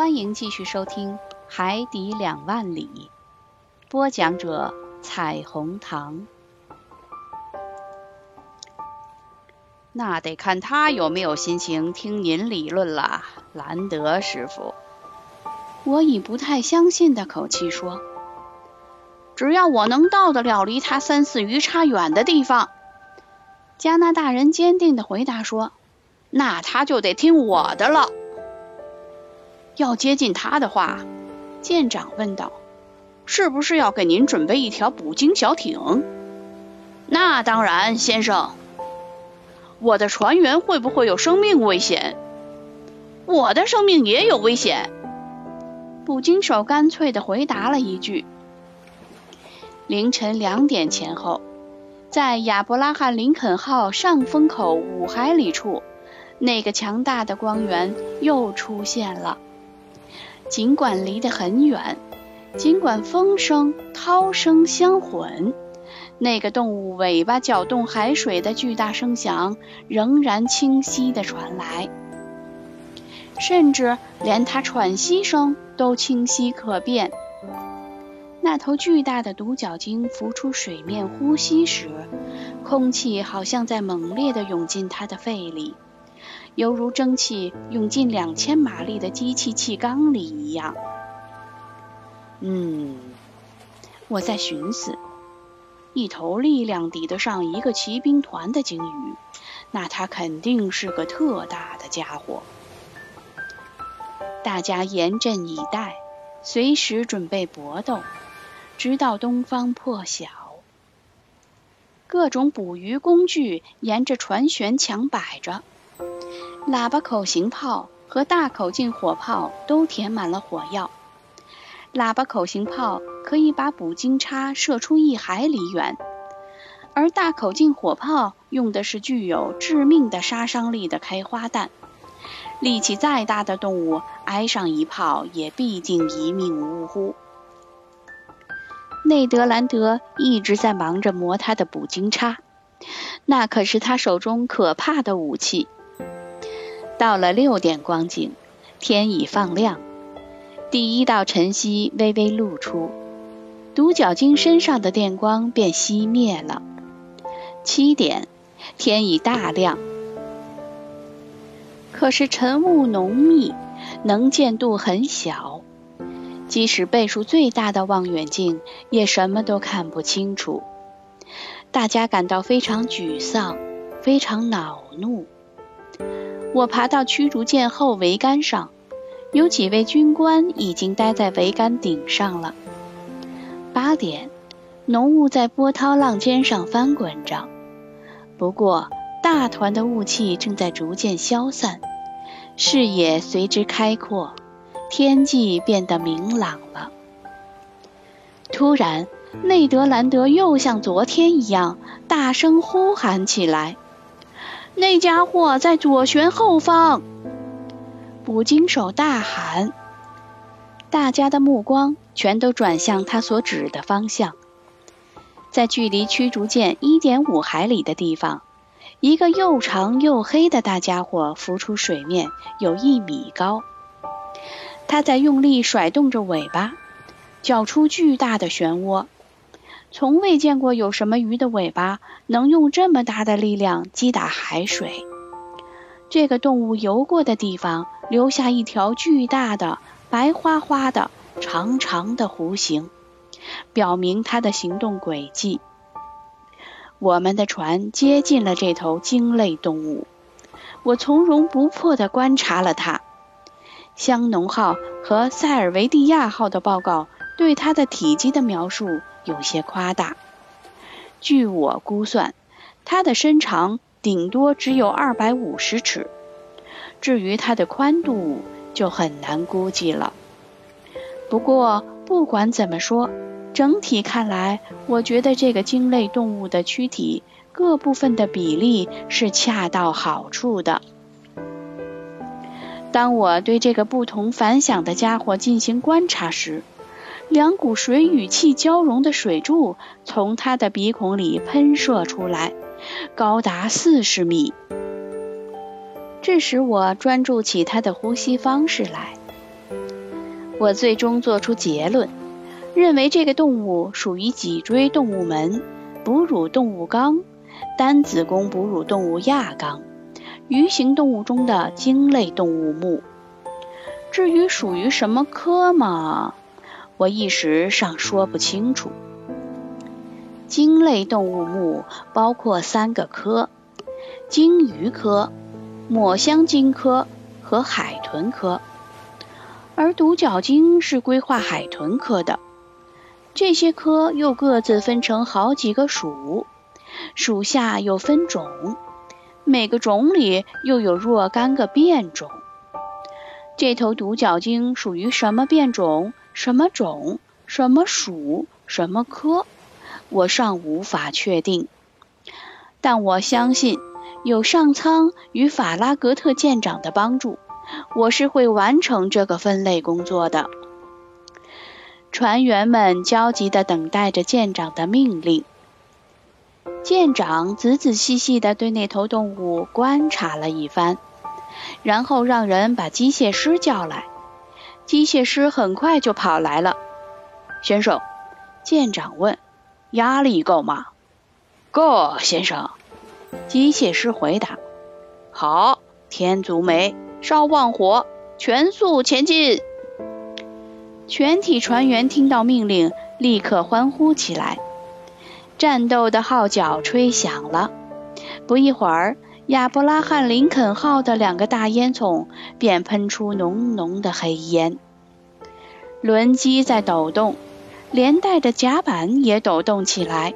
欢迎继续收听《海底两万里》，播讲者：彩虹糖。那得看他有没有心情听您理论了，兰德师傅。我以不太相信的口气说：“只要我能到得了离他三四余差远的地方。”加拿大人坚定的回答说：“那他就得听我的了。”要接近他的话，舰长问道：“是不是要给您准备一条捕鲸小艇？”“那当然，先生。”“我的船员会不会有生命危险？”“我的生命也有危险。”捕鲸手干脆的回答了一句。凌晨两点前后，在亚伯拉罕·林肯号上风口五海里处，那个强大的光源又出现了。尽管离得很远，尽管风声、涛声相混，那个动物尾巴搅动海水的巨大声响仍然清晰地传来，甚至连它喘息声都清晰可辨。那头巨大的独角鲸浮出水面呼吸时，空气好像在猛烈地涌进它的肺里。犹如蒸汽涌进两千马力的机器气缸里一样。嗯，我在寻思，一头力量抵得上一个骑兵团的鲸鱼，那它肯定是个特大的家伙。大家严阵以待，随时准备搏斗，直到东方破晓。各种捕鱼工具沿着船舷墙摆着。喇叭口型炮和大口径火炮都填满了火药。喇叭口型炮可以把捕鲸叉射出一海里远，而大口径火炮用的是具有致命的杀伤力的开花弹。力气再大的动物挨上一炮，也必定一命呜呼。内德兰德一直在忙着磨他的捕鲸叉，那可是他手中可怕的武器。到了六点光景，天已放亮，第一道晨曦微微露出，独角鲸身上的电光便熄灭了。七点，天已大亮，可是晨雾浓密，能见度很小，即使倍数最大的望远镜也什么都看不清楚。大家感到非常沮丧，非常恼怒。我爬到驱逐舰后桅杆上，有几位军官已经待在桅杆顶上了。八点，浓雾在波涛浪尖上翻滚着，不过大团的雾气正在逐渐消散，视野随之开阔，天际变得明朗了。突然，内德兰德又像昨天一样大声呼喊起来。那家伙在左舷后方，捕鲸手大喊。大家的目光全都转向他所指的方向。在距离驱逐舰一点五海里的地方，一个又长又黑的大家伙浮出水面，有一米高。他在用力甩动着尾巴，搅出巨大的漩涡。从未见过有什么鱼的尾巴能用这么大的力量击打海水。这个动物游过的地方留下一条巨大的、白花花的、长长的弧形，表明它的行动轨迹。我们的船接近了这头鲸类动物，我从容不迫地观察了它。香农号和塞尔维蒂亚号的报告对它的体积的描述。有些夸大。据我估算，它的身长顶多只有二百五十尺，至于它的宽度就很难估计了。不过，不管怎么说，整体看来，我觉得这个鲸类动物的躯体各部分的比例是恰到好处的。当我对这个不同凡响的家伙进行观察时，两股水与气交融的水柱从他的鼻孔里喷射出来，高达四十米。这使我专注起他的呼吸方式来。我最终做出结论，认为这个动物属于脊椎动物门哺乳动物纲单子宫哺乳动物亚纲鱼形动物中的鲸类动物目。至于属于什么科嘛，我一时尚说不清楚。鲸类动物目包括三个科：鲸鱼科、抹香鲸科和海豚科。而独角鲸是规划海豚科的。这些科又各自分成好几个属，属下又分种，每个种里又有若干个变种。这头独角鲸属于什么变种、什么种、什么属、什么科，我尚无法确定。但我相信，有上苍与法拉格特舰长的帮助，我是会完成这个分类工作的。船员们焦急地等待着舰长的命令。舰长仔仔细细地对那头动物观察了一番。然后让人把机械师叫来，机械师很快就跑来了。先生，舰长问：“压力够吗？”“够，先生。”机械师回答。“好，天足梅，稍忘火，全速前进。”全体船员听到命令，立刻欢呼起来。战斗的号角吹响了，不一会儿。亚伯拉罕·林肯号的两个大烟囱便喷出浓浓的黑烟，轮机在抖动，连带着甲板也抖动起来。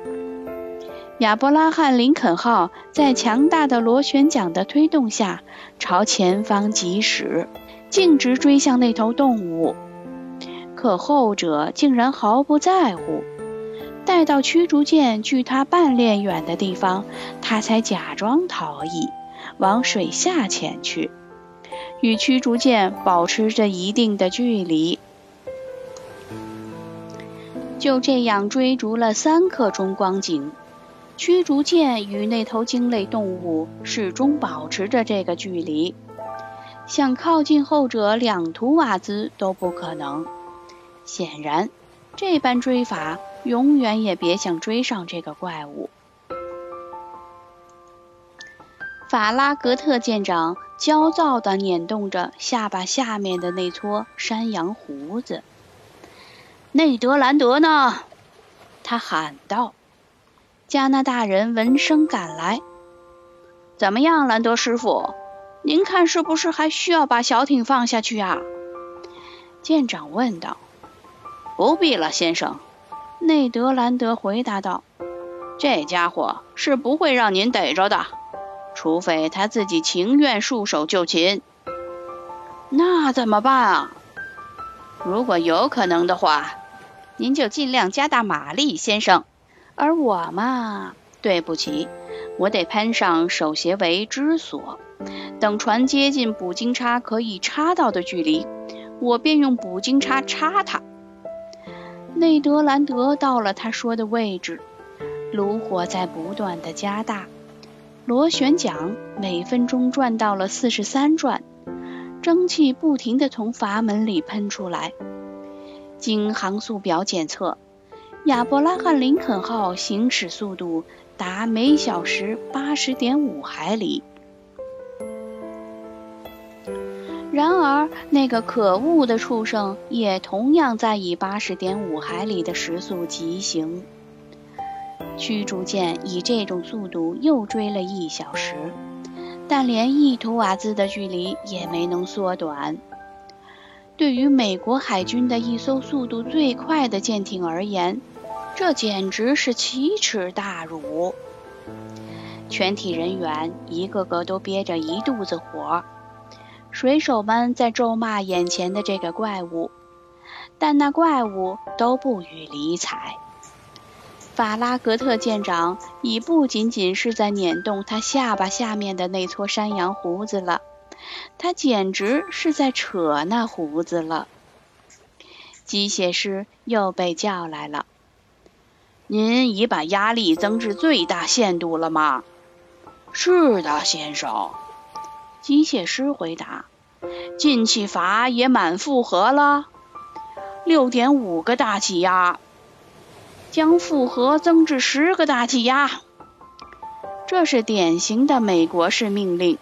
亚伯拉罕·林肯号在强大的螺旋桨的推动下朝前方疾驶，径直追向那头动物，可后者竟然毫不在乎。待到驱逐舰距他半链远的地方，他才假装逃逸，往水下潜去，与驱逐舰保持着一定的距离。就这样追逐了三刻钟光景，驱逐舰与那头鲸类动物始终保持着这个距离，想靠近后者两图瓦兹都不可能。显然，这般追法。永远也别想追上这个怪物。法拉格特舰长焦躁地捻动着下巴下面的那撮山羊胡子。内德兰德呢？他喊道。加拿大人闻声赶来。怎么样，兰德师傅？您看是不是还需要把小艇放下去啊？舰长问道。不必了，先生。内德兰德回答道：“这家伙是不会让您逮着的，除非他自己情愿束手就擒。那怎么办啊？如果有可能的话，您就尽量加大马力，先生。而我嘛，对不起，我得攀上手鞋为支索，等船接近捕鲸叉可以插到的距离，我便用捕鲸叉插它。”内德兰德到了他说的位置，炉火在不断的加大，螺旋桨每分钟转到了四十三转，蒸汽不停地从阀门里喷出来。经航速表检测，亚伯拉罕·林肯号行驶速度达每小时八十点五海里。然而，那个可恶的畜生也同样在以八十点五海里的时速疾行。驱逐舰以这种速度又追了一小时，但连一图瓦兹的距离也没能缩短。对于美国海军的一艘速度最快的舰艇而言，这简直是奇耻大辱。全体人员一个个都憋着一肚子火。水手们在咒骂眼前的这个怪物，但那怪物都不予理睬。法拉格特舰长已不仅仅是在捻动他下巴下面的那撮山羊胡子了，他简直是在扯那胡子了。机械师又被叫来了。您已把压力增至最大限度了吗？是的，先生。机械师回答：“进气阀也满负荷了。”六点五个大气压，将负荷增至十个大气压。这是典型的美国式命令。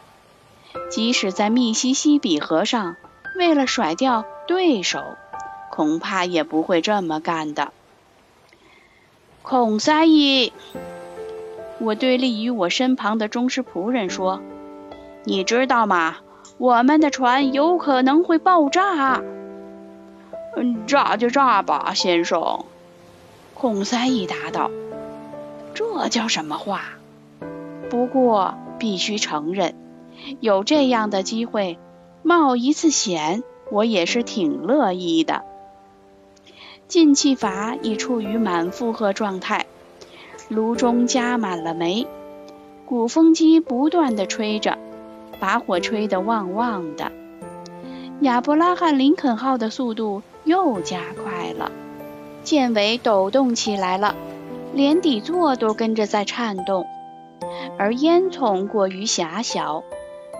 即使在密西西比河上，为了甩掉对手，恐怕也不会这么干的。孔塞伊，我对立于我身旁的忠实仆人说：“你知道吗？我们的船有可能会爆炸。”“嗯，炸就炸吧，先生。”孔塞一答道。“这叫什么话？”不过必须承认。有这样的机会，冒一次险，我也是挺乐意的。进气阀已处于满负荷状态，炉中加满了煤，鼓风机不断地吹着，把火吹得旺旺的。亚伯拉罕·林肯号的速度又加快了，舰尾抖动起来了，连底座都跟着在颤动，而烟囱过于狭小。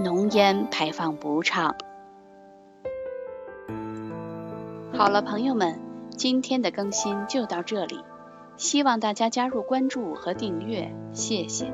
浓烟排放不畅。好了，朋友们，今天的更新就到这里，希望大家加入关注和订阅，谢谢。